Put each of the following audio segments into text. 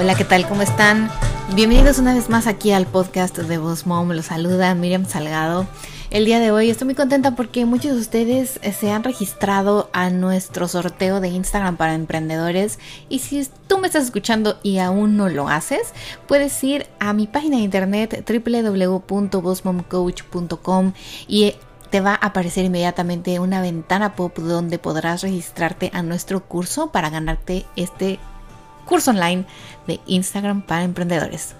Hola, ¿qué tal? ¿Cómo están? Bienvenidos una vez más aquí al podcast de Voz Mom. Los saluda Miriam Salgado. El día de hoy estoy muy contenta porque muchos de ustedes eh, se han registrado a nuestro sorteo de Instagram para emprendedores y si tú me estás escuchando y aún no lo haces, puedes ir a mi página de internet www.bossmomcoach.com y te va a aparecer inmediatamente una ventana pop donde podrás registrarte a nuestro curso para ganarte este curso online de Instagram para emprendedores.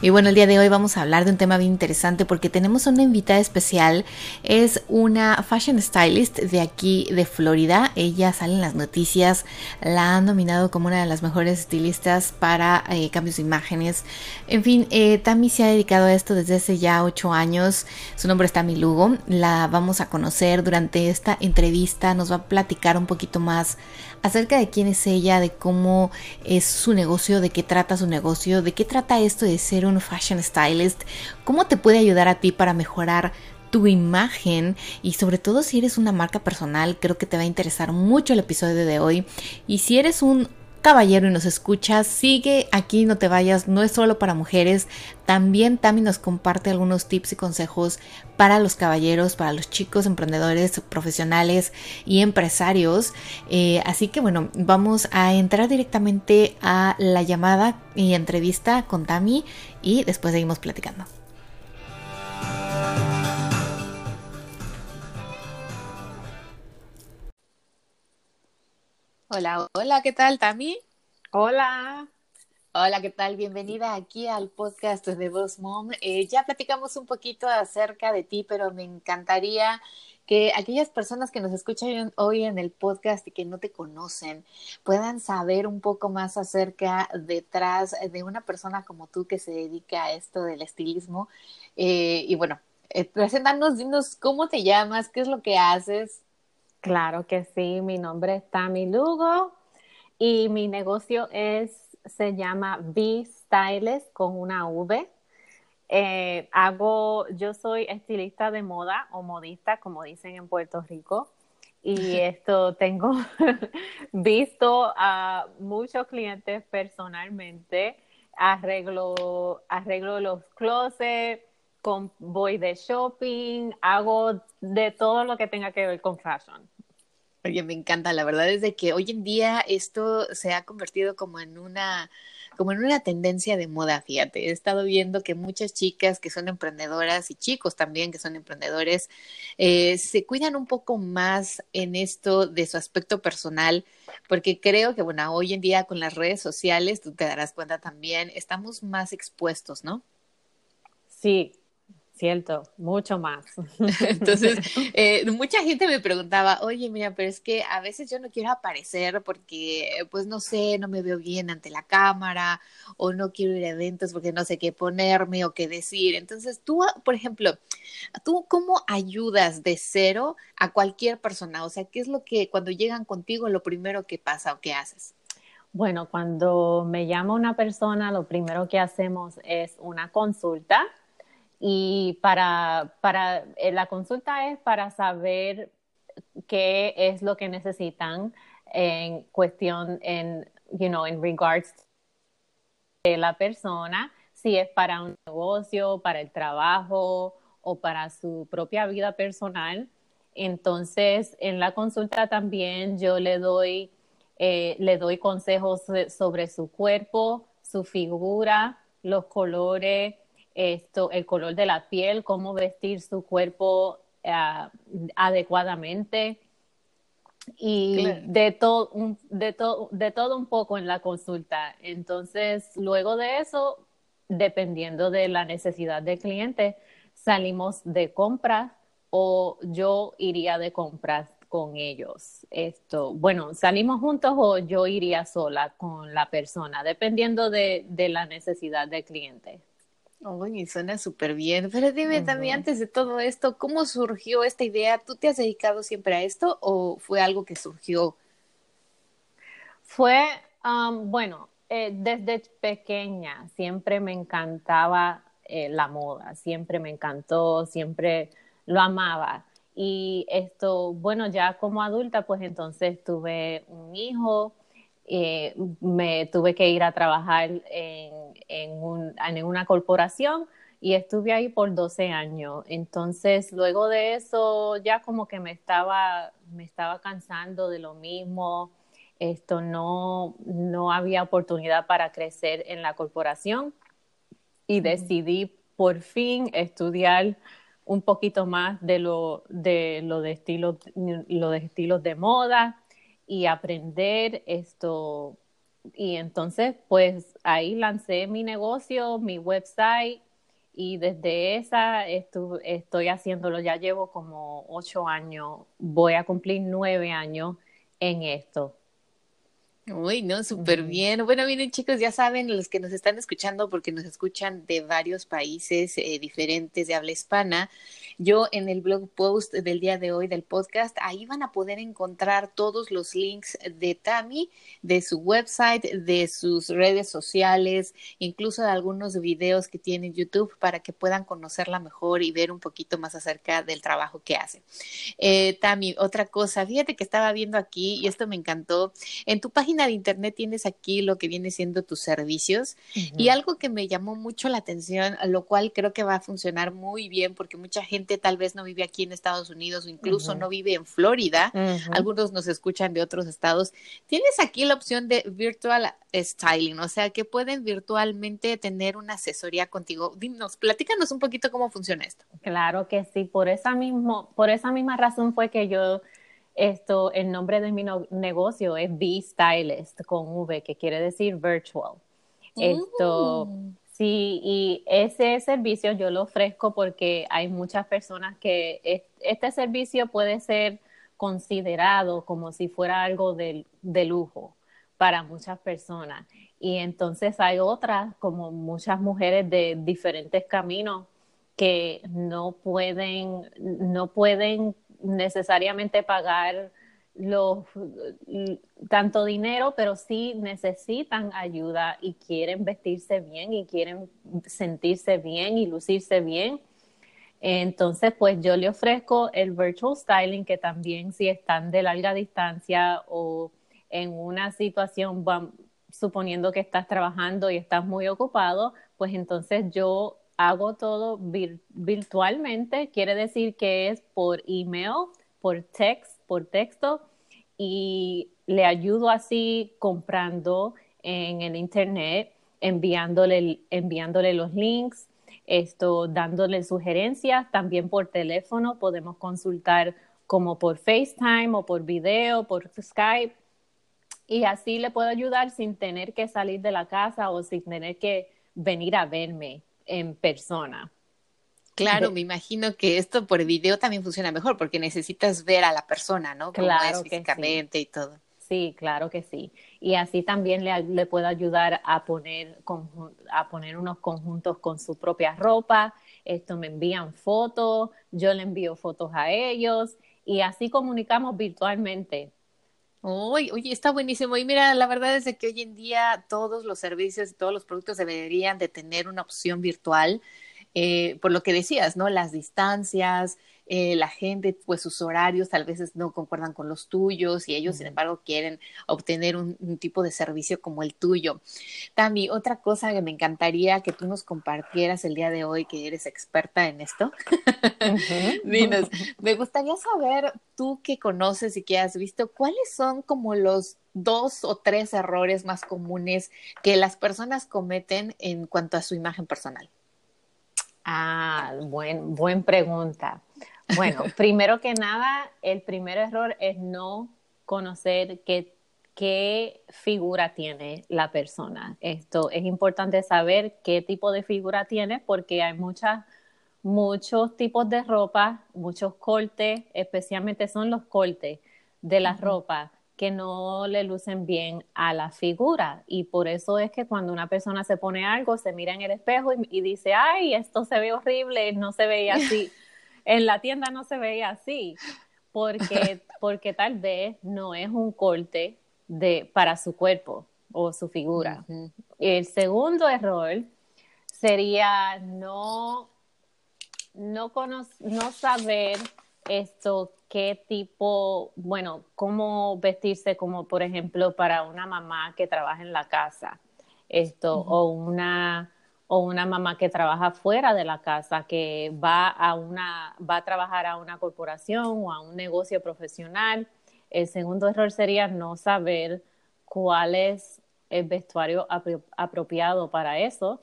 Y bueno, el día de hoy vamos a hablar de un tema bien interesante porque tenemos una invitada especial. Es una fashion stylist de aquí de Florida. Ella sale en las noticias. La han nominado como una de las mejores estilistas para eh, cambios de imágenes. En fin, eh, Tami se ha dedicado a esto desde hace ya ocho años. Su nombre es Tami Lugo. La vamos a conocer durante esta entrevista. Nos va a platicar un poquito más acerca de quién es ella, de cómo es su negocio, de qué trata su negocio, de qué trata esto de ser un fashion stylist, cómo te puede ayudar a ti para mejorar tu imagen y sobre todo si eres una marca personal, creo que te va a interesar mucho el episodio de hoy. Y si eres un caballero y nos escuchas, sigue aquí, no te vayas, no es solo para mujeres, también Tami nos comparte algunos tips y consejos para los caballeros, para los chicos emprendedores, profesionales y empresarios. Eh, así que bueno, vamos a entrar directamente a la llamada y entrevista con Tami y después seguimos platicando. Hola, hola, ¿qué tal, Tami? Hola. Hola, ¿qué tal? Bienvenida aquí al podcast de Boss Mom. Eh, ya platicamos un poquito acerca de ti, pero me encantaría que aquellas personas que nos escuchan hoy en el podcast y que no te conocen puedan saber un poco más acerca detrás de una persona como tú que se dedica a esto del estilismo. Eh, y bueno, eh, preséntanos, dinos cómo te llamas, qué es lo que haces. Claro que sí, mi nombre es Tami Lugo y mi negocio es, se llama V Stylist con una V. Eh, hago, yo soy estilista de moda o modista, como dicen en Puerto Rico, y esto tengo visto a muchos clientes personalmente, arreglo, arreglo los closets, voy de shopping, hago de todo lo que tenga que ver con fashion. Oye, me encanta, la verdad es de que hoy en día esto se ha convertido como en una como en una tendencia de moda, fíjate. He estado viendo que muchas chicas que son emprendedoras y chicos también que son emprendedores eh, se cuidan un poco más en esto de su aspecto personal, porque creo que, bueno, hoy en día con las redes sociales, tú te darás cuenta también, estamos más expuestos, ¿no? Sí, Cierto, mucho más. Entonces, eh, mucha gente me preguntaba, oye, mira, pero es que a veces yo no quiero aparecer porque, pues no sé, no me veo bien ante la cámara o no quiero ir a eventos porque no sé qué ponerme o qué decir. Entonces, tú, por ejemplo, ¿tú cómo ayudas de cero a cualquier persona? O sea, ¿qué es lo que cuando llegan contigo, lo primero que pasa o qué haces? Bueno, cuando me llama una persona, lo primero que hacemos es una consulta y para, para eh, la consulta es para saber qué es lo que necesitan en cuestión, en, you know, en regards de la persona, si es para un negocio, para el trabajo o para su propia vida personal. Entonces, en la consulta también yo le doy, eh, le doy consejos sobre su cuerpo, su figura, los colores, esto, el color de la piel, cómo vestir su cuerpo ah, adecuadamente. y de, todo, de, de todo un poco en la consulta. Entonces, luego de eso, dependiendo de la necesidad del cliente, salimos de compras o yo iría de compras con ellos. Esto, bueno, salimos juntos o yo iría sola con la persona, dependiendo de, de la necesidad del cliente. Oye, suena súper bien. Pero dime también, antes de todo esto, ¿cómo surgió esta idea? ¿Tú te has dedicado siempre a esto o fue algo que surgió? Fue, um, bueno, eh, desde pequeña siempre me encantaba eh, la moda, siempre me encantó, siempre lo amaba. Y esto, bueno, ya como adulta, pues entonces tuve un hijo, eh, me tuve que ir a trabajar en, en, una corporación y estuve ahí por 12 años. Entonces, luego de eso, ya como que me estaba, me estaba cansando de lo mismo. Esto no, no había oportunidad para crecer en la corporación y decidí por fin estudiar un poquito más de lo de lo de estilos lo de estilos de moda y aprender esto y entonces pues ahí lancé mi negocio mi website y desde esa estoy haciéndolo ya llevo como ocho años voy a cumplir nueve años en esto Uy, no, súper bien. Bueno, miren chicos, ya saben los que nos están escuchando, porque nos escuchan de varios países eh, diferentes de habla hispana. Yo en el blog post del día de hoy del podcast, ahí van a poder encontrar todos los links de Tami, de su website, de sus redes sociales, incluso de algunos videos que tiene en YouTube para que puedan conocerla mejor y ver un poquito más acerca del trabajo que hace. Eh, Tami, otra cosa, fíjate que estaba viendo aquí y esto me encantó. En tu página de internet tienes aquí lo que viene siendo tus servicios y algo que me llamó mucho la atención, lo cual creo que va a funcionar muy bien porque mucha gente tal vez no vive aquí en Estados Unidos o incluso no vive en Florida, algunos nos escuchan de otros estados. Tienes aquí la opción de virtual styling, o sea que pueden virtualmente tener una asesoría contigo. Dinos, platícanos un poquito cómo funciona esto. Claro que sí, por esa mismo, por esa misma razón fue que yo esto, el nombre de mi negocio es V Stylist con V, que quiere decir virtual. Esto, mm. Sí, y ese servicio yo lo ofrezco porque hay muchas personas que este servicio puede ser considerado como si fuera algo de, de lujo para muchas personas. Y entonces hay otras, como muchas mujeres de diferentes caminos, que no pueden, no pueden necesariamente pagar los, tanto dinero, pero sí necesitan ayuda y quieren vestirse bien y quieren sentirse bien y lucirse bien. Entonces, pues yo le ofrezco el virtual styling, que también si están de larga distancia o en una situación, suponiendo que estás trabajando y estás muy ocupado, pues entonces yo hago todo virtualmente, quiere decir que es por email, por text, por texto y le ayudo así comprando en el internet, enviándole, enviándole los links, esto, dándole sugerencias, también por teléfono podemos consultar como por FaceTime o por video, por Skype, y así le puedo ayudar sin tener que salir de la casa o sin tener que venir a verme en persona. Claro, me imagino que esto por video también funciona mejor porque necesitas ver a la persona, ¿no? claro físicamente y todo. Sí, claro que sí. Y así también le, le puedo ayudar a poner, a poner unos conjuntos con su propia ropa. Esto me envían fotos, yo le envío fotos a ellos y así comunicamos virtualmente. Oye, oye, está buenísimo. Y mira, la verdad es que hoy en día todos los servicios y todos los productos deberían de tener una opción virtual. Eh, por lo que decías, ¿no? Las distancias, eh, la gente, pues sus horarios tal vez no concuerdan con los tuyos y ellos, sin embargo, quieren obtener un, tipo de servicio como el tuyo. Tami, otra cosa que me encantaría que tú nos compartieras el día de hoy, que eres experta en esto. Dinos, me gustaría saber, tú que conoces y que has visto, ¿cuáles son como los dos o tres errores más comunes que las personas cometen en cuanto a su imagen personal? Ah, buen, buen pregunta. Bueno, primero que nada, el primer error es no conocer qué, qué figura tiene la persona. Esto es importante saber qué tipo de figura tiene porque hay muchas muchos tipos de ropa, muchos cortes, especialmente son los cortes de la ropa que no le lucen bien a la figura. Y por eso es que cuando una persona se pone algo, se mira en el espejo y, dice, ay, esto se ve horrible, no se veía así. en la tienda no se veía así, porque, porque tal vez no es un corte de, para su cuerpo o su figura. El segundo error sería no, no, no saber esto, qué tipo, bueno, cómo vestirse como por ejemplo para una mamá que trabaja en la casa, esto, o una o una mamá que trabaja fuera de la casa, que va a una, va a trabajar a una corporación o a un negocio profesional. El segundo error sería no saber cuál es el vestuario apropiado para eso.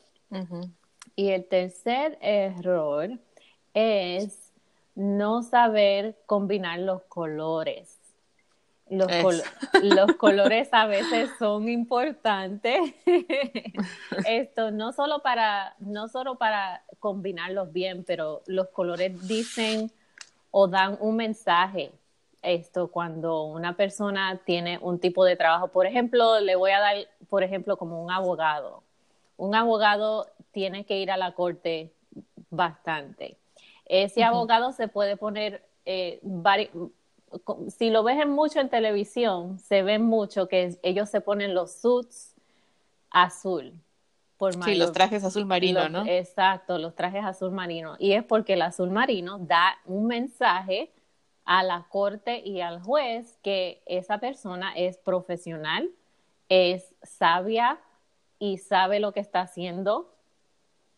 Y el tercer error es no saber combinar los colores. Los, los, colores a veces son importantes. Esto no solo para no solo para combinarlos bien, pero los colores dicen o dan un mensaje. Esto cuando una persona tiene un tipo de trabajo, por ejemplo, le voy a dar, por ejemplo, como un abogado. Un abogado tiene que ir a la corte bastante ese abogado se puede poner, eh, si lo ves mucho en televisión, se ve mucho que ellos se ponen los suits azul. Por sí, los trajes azul marino, ¿no? Exacto, los trajes azul marino. Y es porque el azul marino da un mensaje a la corte y al juez que esa persona es profesional, es sabia y sabe lo que está haciendo.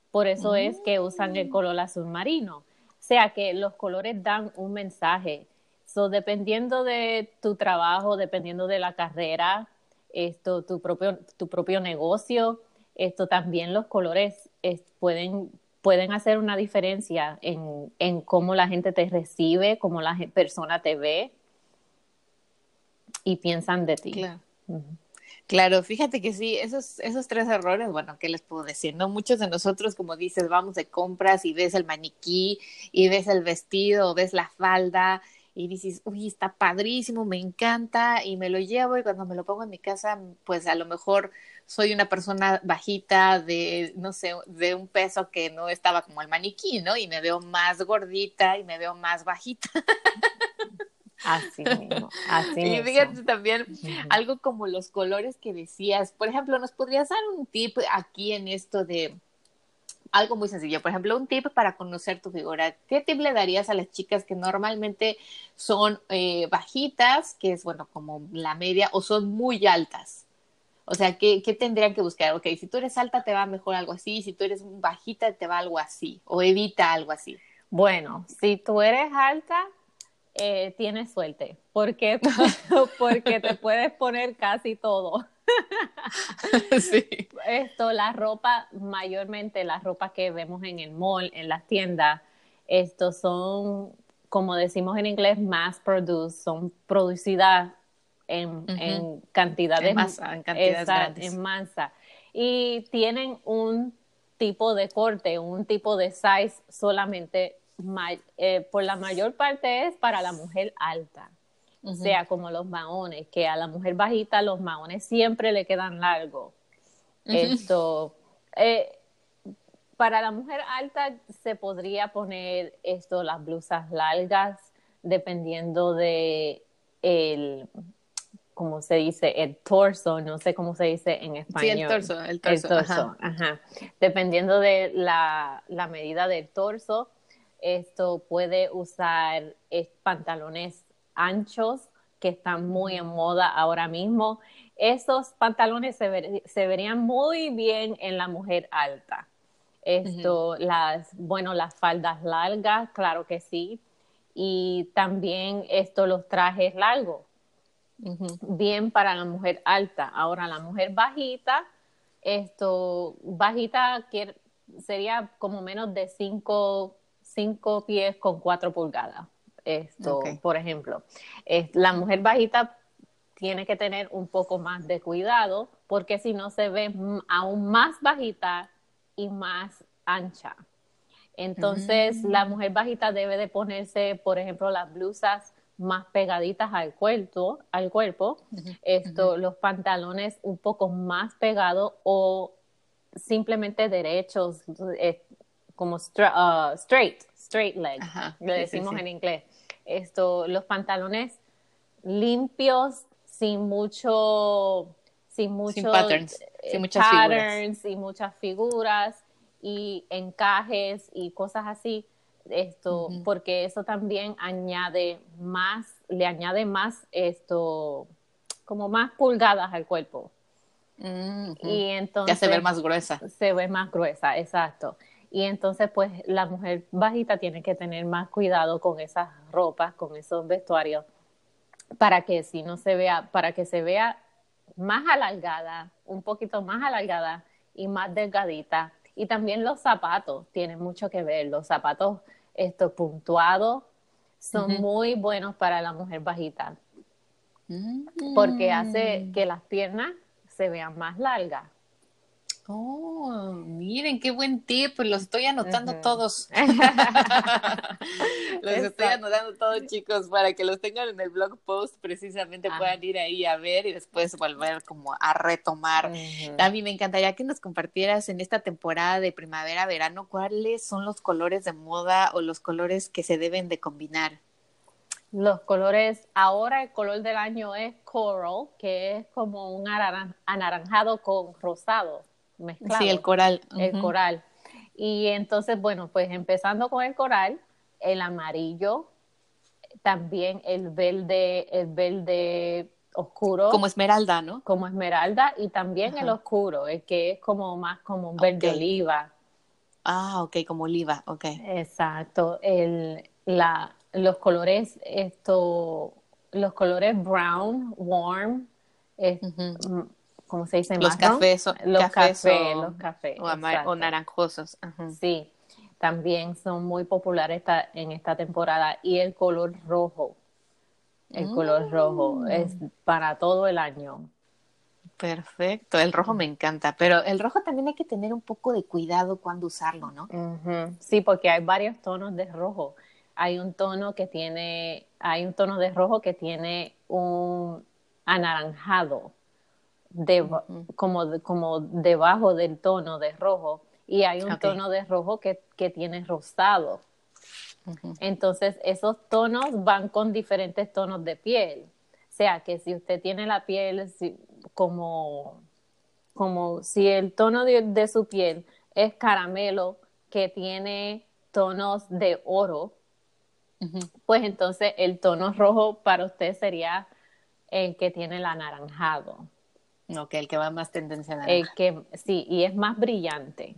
Por eso es que usan el color azul marino sea que los colores dan un mensaje. So, dependiendo de tu trabajo, dependiendo de la carrera, esto, tu propio, tu propio negocio, esto también los colores pueden, pueden hacer una diferencia en, en, cómo la gente te recibe, cómo la persona te ve y piensan de ti. Claro. Claro, fíjate que sí, esos, esos tres errores, bueno, ¿qué les puedo decir? No muchos de nosotros, como dices, vamos de compras y ves el maniquí y ves el vestido, ves la falda y dices, uy, está padrísimo, me encanta y me lo llevo y cuando me lo pongo en mi casa, pues a lo mejor soy una persona bajita de, no sé, de un peso que no estaba como el maniquí, ¿no? Y me veo más gordita y me veo más bajita. Así mismo, así Y fíjate también algo como los colores que decías. Por ejemplo, ¿nos podrías dar un tip aquí en esto de algo muy sencillo? Por ejemplo, un tip para conocer tu figura. ¿Qué tip le darías a las chicas que normalmente son eh, bajitas, que es bueno, como la media, o son muy altas? O sea, ¿qué, ¿qué tendrían que buscar? Ok, si tú eres alta te va mejor algo así, si tú eres bajita te va algo así, o evita algo así. Bueno, si tú eres alta, eh, tienes suerte, porque, porque te puedes poner casi todo. sí. Esto, la ropa, mayormente la ropa que vemos en el mall, en las tiendas, estos son, como decimos en inglés, mass produced, son producidas en, en cantidades en masa, en cantidades grandes. en masa y tienen un tipo de corte, un tipo de size solamente eh, por la mayor parte es para la mujer alta, o sea, como los maones, que a la mujer bajita los maones siempre le quedan largos. Esto, eh, para la mujer alta se podría poner esto, las blusas largas, dependiendo de el, como se dice, el torso, no sé cómo se dice en español. Sí, el torso, el torso. ajá. Dependiendo de la, la medida del torso, esto puede usar pantalones anchos que están muy en moda ahora mismo. Esos pantalones se, verían muy bien en la mujer alta. Esto, las, bueno, las faldas largas, claro que sí. Y también esto, los trajes largos. Bien para la mujer alta. Ahora, la mujer bajita, esto, bajita sería como menos de 5 cinco pies con cuatro pulgadas. Esto, por ejemplo. la mujer bajita tiene que tener un poco más de cuidado porque si no se ve aún más bajita y más ancha. Entonces, la mm. mujer bajita debe de ponerse, por ejemplo, las blusas más pegaditas al cuerpo, al cuerpo, esto, los pantalones un poco más pegados o simplemente derechos, eh, como uh, straight, straight leg, lo decimos en inglés. Esto, los pantalones limpios, sin mucho, sin muchos patterns, eh, sin muchas patterns y muchas figuras y encajes y cosas así. Esto porque eso también añade más le añade más esto como más pulgadas al cuerpo. Y entonces ya se ve más gruesa. se ve más gruesa exacto y entonces pues la mujer bajita tiene que tener más cuidado con esas ropas con esos vestuarios para que si no se vea para que se vea más alargada un poquito más alargada y más delgadita y también los zapatos tienen mucho que ver. Los zapatos estos puntuados son muy buenos para la mujer bajita. Porque hace mm. que las piernas se vean más largas. Oh, miren, qué buen tip, pues los estoy anotando todos. los estoy anotando todos, chicos, para que los tengan en el blog post, precisamente ah. puedan ir ahí a ver y después volver como a retomar. A mí me encantaría que nos compartieras en esta temporada de primavera-verano cuáles son los colores de moda o los colores que se deben de combinar. Los colores, ahora el color del año es coral, que es como un anaranjado con rosado mezclado. Sí, el coral. El coral. Y entonces, bueno, pues empezando con el coral, el amarillo, también el verde, el verde oscuro. Como esmeralda, ¿no? Como esmeralda y también el oscuro, el que es como más como un verde oliva. Ah, ok, como oliva, ok. Exacto. El, la, los colores, esto, los colores brown, warm, ¿cómo se dice? Los cafés, los cafés, los cafés o, naranjosos. Sí, también son muy populares esta, en esta temporada y el color rojo, el color rojo mm. es para todo el año. Perfecto, el rojo me encanta, pero el rojo también hay que tener un poco de cuidado cuando usarlo, ¿no? Sí, porque hay varios tonos de rojo. Hay un tono que tiene, hay un tono de rojo que tiene un anaranjado de, como, como debajo del tono de rojo y hay un tono de rojo que, que tiene rosado. Entonces, esos tonos van con diferentes tonos de piel. O sea, que si usted tiene la piel como, como si el tono de, su piel es caramelo que tiene tonos de oro, pues entonces el tono rojo para usted sería el que tiene el anaranjado. Ok, el que va más tendencia a El que, sí, y es más brillante.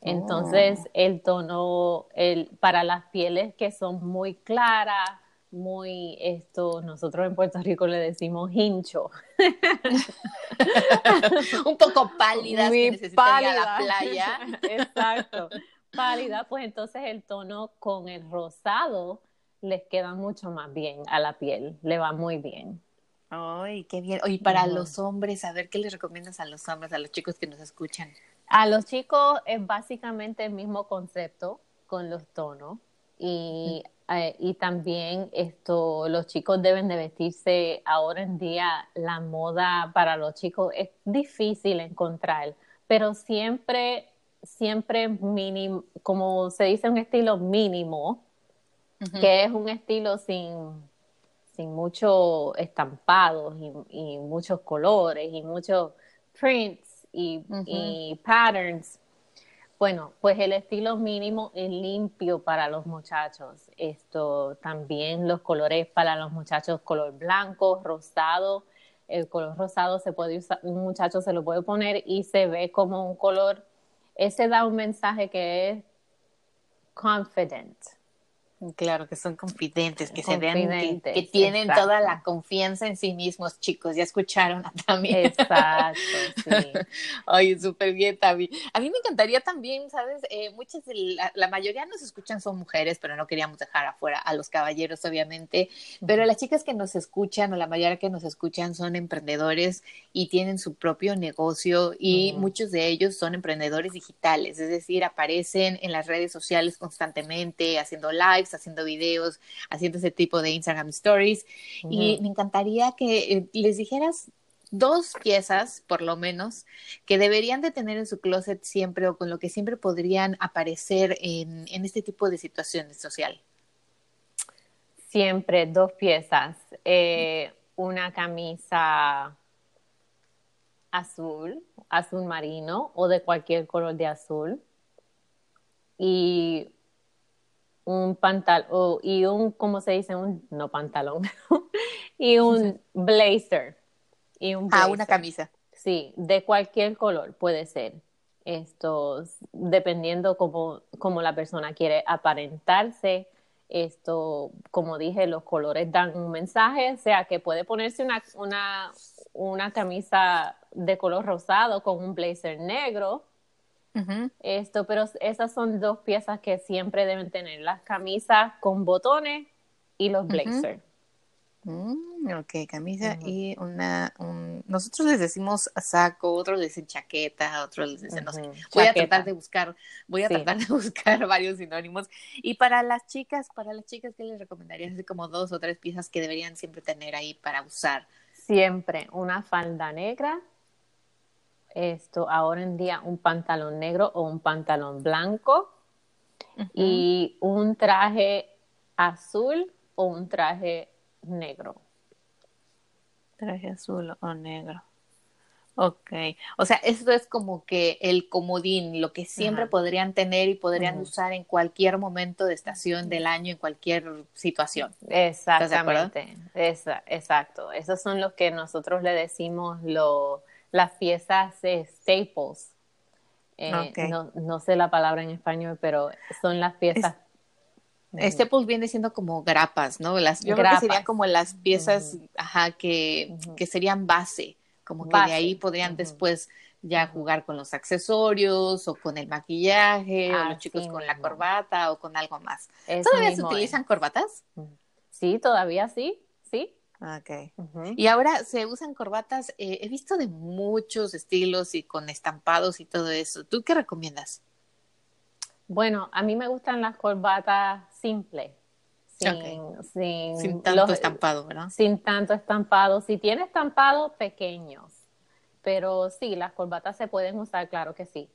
Entonces, oh. el tono, el, para las pieles que son muy claras, muy, esto, nosotros en Puerto Rico le decimos hincho. Un poco pálidas muy que pálida. la playa. Exacto. Pálida, pues entonces el tono con el rosado les queda mucho más bien a la piel, le va muy bien. Ay, qué bien. Oye, para los hombres, a ver, ¿qué les recomiendas a los hombres, a los chicos que nos escuchan? A los chicos es básicamente el mismo concepto con los tonos y, eh, y también esto, los chicos deben de vestirse ahora en día, la moda para los chicos es difícil encontrar, pero siempre, siempre mínimo, como se dice, un estilo mínimo, que es un estilo sin sin muchos estampados y, muchos colores y muchos prints y, patterns. Bueno, pues el estilo mínimo es limpio para los muchachos. Esto también los colores para los muchachos, color blanco, rosado. El color rosado se puede usar, un muchacho se lo puede poner y se ve como un color, ese da un mensaje que es confident, Claro, que son confidentes, que se vean que, tienen toda la confianza en sí mismos, chicos. Ya escucharon a Tami. Exacto, sí. Ay, súper bien, Tami. A mí me encantaría también, ¿sabes? Eh, muchas, de la, la, mayoría nos escuchan son mujeres, pero no queríamos dejar afuera a los caballeros, obviamente. Pero las chicas que nos escuchan, o la mayoría que nos escuchan, son emprendedores y tienen su propio negocio y muchos de ellos son emprendedores digitales, es decir, aparecen en las redes sociales constantemente, haciendo lives haciendo videos, haciendo ese tipo de Instagram Stories. Y me encantaría que eh, les dijeras dos piezas, por lo menos, que deberían de tener en su closet siempre o con lo que siempre podrían aparecer en, este tipo de situaciones social. Siempre dos piezas. Eh, una camisa azul, azul marino o de cualquier color de azul. Y un pantalón y un, ¿cómo se dice? Un, no pantalón, y un blazer. Y un Ah, una camisa. Sí, de cualquier color puede ser. Esto, dependiendo como, como la persona quiere aparentarse, esto, como dije, los colores dan un mensaje, o sea, que puede ponerse una, una, una camisa de color rosado con un blazer negro, esto, pero esas son dos piezas que siempre deben tener, las camisas con botones y los blazers. Mm, ok, camisa y una, nosotros les decimos saco, otros les dicen chaqueta, otros les dicen no sé. Voy a tratar de buscar, voy a tratar de buscar varios sinónimos. Y para las chicas, para las chicas, ¿qué les recomendarías? Así como dos o tres piezas que deberían siempre tener ahí para usar. Siempre una falda negra, esto ahora en día un pantalón negro o un pantalón blanco y un traje azul o un traje negro. Traje azul o negro. Ok, o sea, esto es como que el comodín, lo que siempre podrían tener y podrían usar en cualquier momento de estación del año, en cualquier situación. Exactamente, exacto. Esos son los que nosotros le decimos los las piezas staples. Eh, no, sé la palabra en español, pero son las piezas. staples viene siendo como grapas, ¿no? Las, yo creo que serían como las piezas, ajá, que, que, serían base, como que de ahí podrían después ya jugar con los accesorios o con el maquillaje o los chicos con la corbata o con algo más. ¿Todavía se utilizan corbatas? Sí, todavía sí, sí. Ok. Y ahora se usan corbatas, eh, he visto de muchos estilos y con estampados y todo eso. ¿Tú qué recomiendas? Bueno, a mí me gustan las corbatas simples. Sin, sin, tanto estampado, ¿verdad? Sin tanto estampado. Si tiene estampado, pequeños. Pero sí, las corbatas se pueden usar, claro que sí.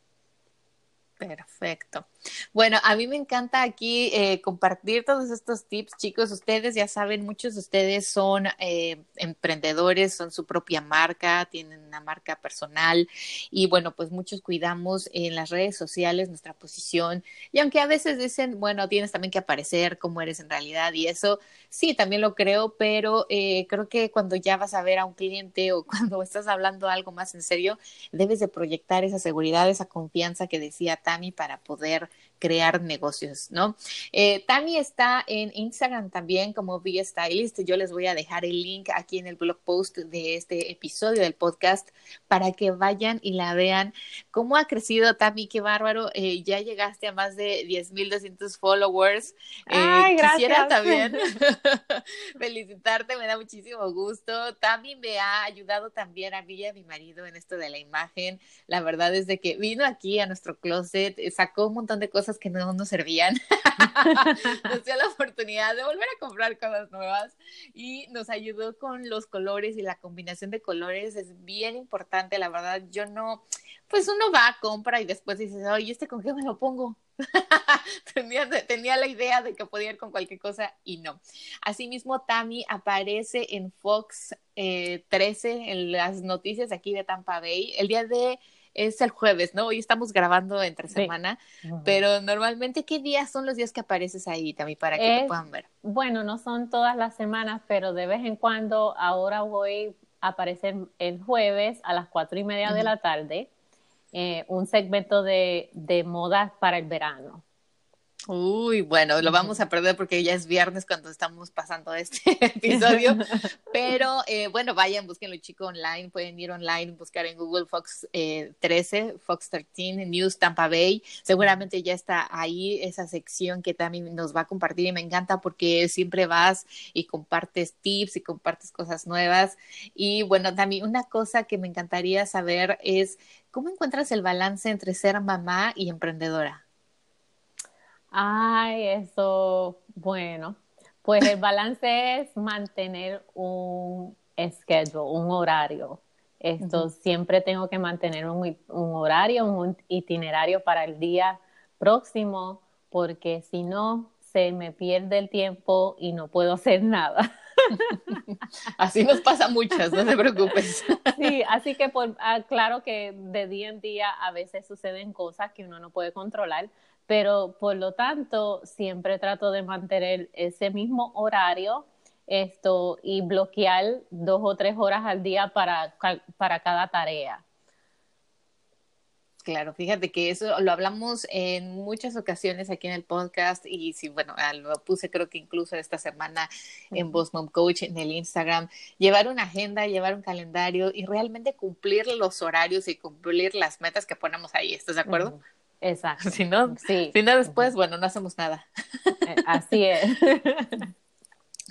Perfecto. Bueno, a mí me encanta aquí eh, compartir todos estos tips, chicos. Ustedes ya saben, muchos de ustedes son eh, emprendedores, son su propia marca, tienen una marca personal y bueno, pues muchos cuidamos en las redes sociales nuestra posición y aunque a veces dicen, bueno, tienes también que aparecer como eres en realidad y eso, sí, también lo creo, pero eh, creo que cuando ya vas a ver a un cliente o cuando estás hablando algo más en serio, debes de proyectar esa seguridad, esa confianza que decía Tami para poder crear negocios, ¿no? Eh, Tami está en Instagram también como Via Stylist. Yo les voy a dejar el link aquí en el blog post de este episodio del podcast para que vayan y la vean. ¿Cómo ha crecido Tami? Qué bárbaro. Eh, ya llegaste a más de 10.200 followers. Eh, Ay, gracias. Quisiera también felicitarte, me da muchísimo gusto. Tami me ha ayudado también a mí y a mi marido en esto de la imagen. La verdad es de que vino aquí a nuestro closet, sacó un montón de cosas que no nos servían. nos dio la oportunidad de volver a comprar cosas nuevas y nos ayudó con los colores y la combinación de colores es bien importante, la verdad. Yo no, pues uno va, a compra y después dices, oye, ¿este con qué me lo pongo? tenía, tenía, la idea de que podía ir con cualquier cosa y no. Asimismo, Tammy aparece en Fox 13 eh, en las noticias aquí de Tampa Bay. El día de es el jueves, ¿no? Hoy estamos grabando entre semana, pero normalmente, ¿qué días son los días que apareces ahí también para que te puedan ver? Bueno, no son todas las semanas, pero de vez en cuando, ahora voy a aparecer el jueves a las cuatro y media de la tarde, eh, un segmento de, de moda para el verano. Uy, bueno, lo vamos a perder porque ya es viernes cuando estamos pasando este episodio. Pero eh, bueno, vayan, búsquenlo chico online. Pueden ir online, buscar en Google Fox 13, eh, Fox 13, News Tampa Bay. Seguramente ya está ahí esa sección que también nos va a compartir y me encanta porque siempre vas y compartes tips y compartes cosas nuevas. Y bueno, también una cosa que me encantaría saber es cómo encuentras el balance entre ser mamá y emprendedora. Ay, eso, bueno, pues el balance es mantener un schedule, un horario. Esto siempre tengo que mantener un, un, horario, un itinerario para el día próximo, porque si no, se me pierde el tiempo y no puedo hacer nada. Así nos pasa muchas, no te preocupes. Sí, así que por, ah, claro que de día en día a veces suceden cosas que uno no puede controlar, pero por lo tanto siempre trato de mantener ese mismo horario esto y bloquear dos o tres horas al día para, para cada tarea. Claro, fíjate que eso lo hablamos en muchas ocasiones aquí en el podcast y sí, bueno, ah, lo puse creo que incluso esta semana en Boss Mom Coach en el Instagram, llevar una agenda, llevar un calendario y realmente cumplir los horarios y cumplir las metas que ponemos ahí, ¿estás de acuerdo? Exacto. Si no, sí. si no después, bueno, no hacemos nada. Eh, así es.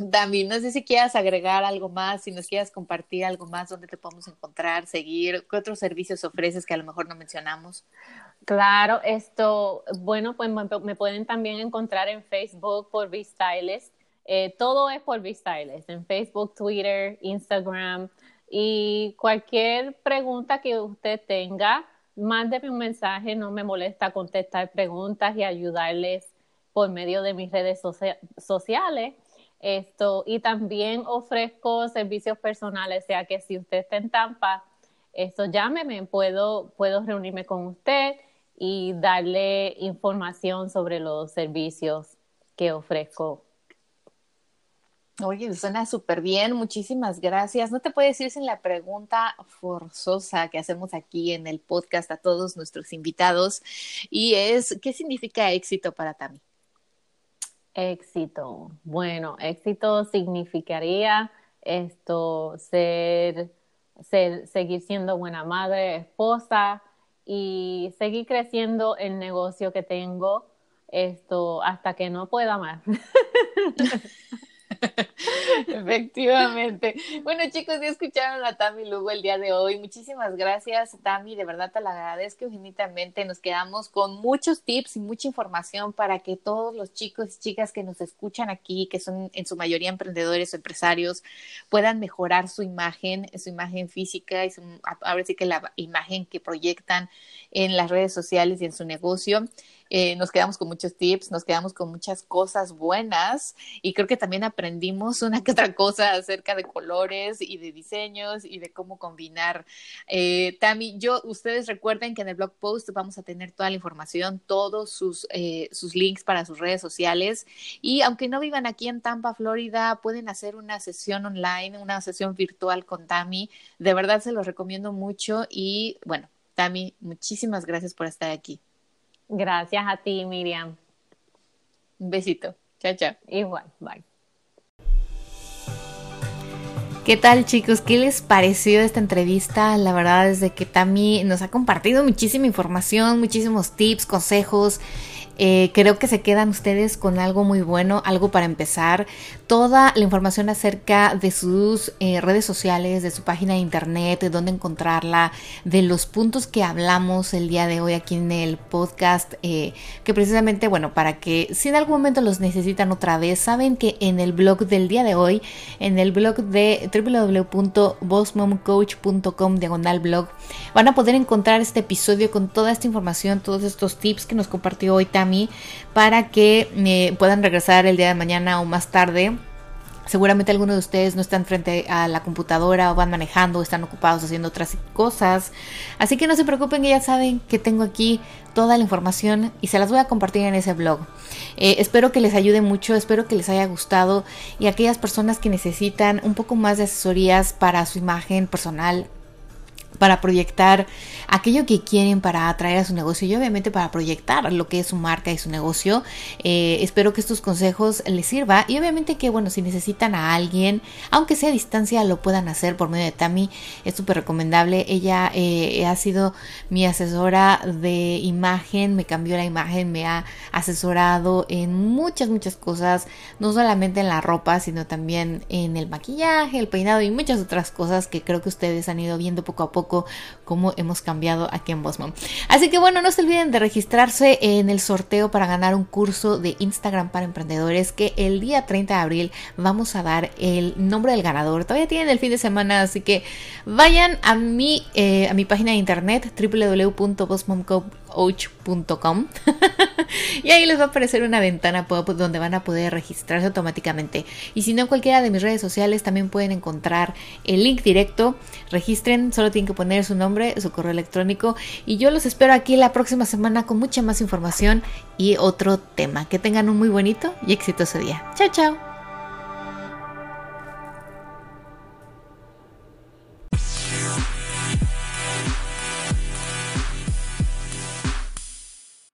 Dami, no sé si quieras agregar algo más, si nos quieras compartir algo más, dónde te podemos encontrar, seguir, qué otros servicios ofreces que a lo mejor no mencionamos. Claro, esto, bueno, pues me, pueden también encontrar en Facebook por V-Stylist. Eh, todo es por V-Stylist, en Facebook, Twitter, Instagram y cualquier pregunta que usted tenga, mándeme un mensaje, no me molesta contestar preguntas y ayudarles por medio de mis redes sociales. Esto, y también ofrezco servicios personales, sea que si usted está en Tampa, esto llámeme, puedo, puedo reunirme con usted y darle información sobre los servicios que ofrezco Oye, suena súper bien, muchísimas gracias. No te puedes ir sin la pregunta forzosa que hacemos aquí en el podcast a todos nuestros invitados y es, ¿qué significa éxito para Tami? Éxito. Bueno, éxito significaría esto, ser, ser, seguir siendo buena madre, esposa y seguir creciendo el negocio que tengo esto hasta que no pueda más. Efectivamente. Bueno, chicos, ya escucharon a Tami Lugo el día de hoy. Muchísimas gracias, Tami. De verdad te la agradezco infinitamente. Nos quedamos con muchos tips y mucha información para que todos los chicos y chicas que nos escuchan aquí, que son en su mayoría emprendedores o empresarios, puedan mejorar su imagen, su imagen física y ahora sí que la imagen que proyectan en las redes sociales y en su negocio. Eh, nos quedamos con muchos tips, nos quedamos con muchas cosas buenas y creo que también aprendimos una que otra cosa acerca de colores y de diseños y de cómo combinar. Eh, Tami, yo, ustedes recuerden que en el blog post vamos a tener toda la información, todos sus, eh, sus links para sus redes sociales y aunque no vivan aquí en Tampa, Florida, pueden hacer una sesión online, una sesión virtual con Tami. De verdad se los recomiendo mucho y bueno, Tami, muchísimas gracias por estar aquí. Gracias a ti, Miriam. Un besito. Chao, chao. Igual, bye. ¿Qué tal chicos? ¿Qué les pareció esta entrevista? La verdad es de que Tami nos ha compartido muchísima información, muchísimos tips, consejos eh, creo que se quedan ustedes con algo muy bueno, algo para empezar. Toda la información acerca de sus eh, redes sociales, de su página de internet, de dónde encontrarla, de los puntos que hablamos el día de hoy aquí en el podcast, eh, que precisamente, bueno, para que si en algún momento los necesitan otra vez, saben que en el blog del día de hoy, en el blog de www.bossmomcoach.com diagonal blog, van a poder encontrar este episodio con toda esta información, todos estos tips que nos compartió hoy también para que me puedan regresar el día de mañana o más tarde. Seguramente algunos de ustedes no están frente a la computadora o van manejando o están ocupados haciendo otras cosas. Así que no se preocupen ya saben que tengo aquí toda la información y se las voy a compartir en ese blog. Eh, espero que les ayude mucho, espero que les haya gustado y aquellas personas que necesitan un poco más de asesorías para su imagen personal, para proyectar aquello que quieren para atraer a su negocio y obviamente para proyectar lo que es su marca y su negocio. Eh, espero que estos consejos les sirva y obviamente que bueno, si necesitan a alguien, aunque sea a distancia, lo puedan hacer por medio de Tami. Es súper recomendable. Ella eh, ha sido mi asesora de imagen, me cambió la imagen, me ha asesorado en muchas, muchas cosas, no solamente en la ropa, sino también en el maquillaje, el peinado y muchas otras cosas que creo que ustedes han ido viendo poco a poco cómo hemos cambiado aquí en Bosman. Así que bueno, no se olviden de registrarse en el sorteo para ganar un curso de Instagram para emprendedores que el día 30 de abril vamos a dar el nombre del ganador. Todavía tienen el fin de semana, así que vayan a mi, eh, a mi página de internet www.bosmomcoach.com y ahí les va a aparecer una ventana donde van a poder registrarse automáticamente. Y si no, en cualquiera de mis redes sociales también pueden encontrar el link directo. Registren, solo tienen que poner su nombre, su correo electrónico y yo los espero aquí la próxima semana con mucha más información y otro tema. Que tengan un muy bonito y exitoso día. Chao, chao.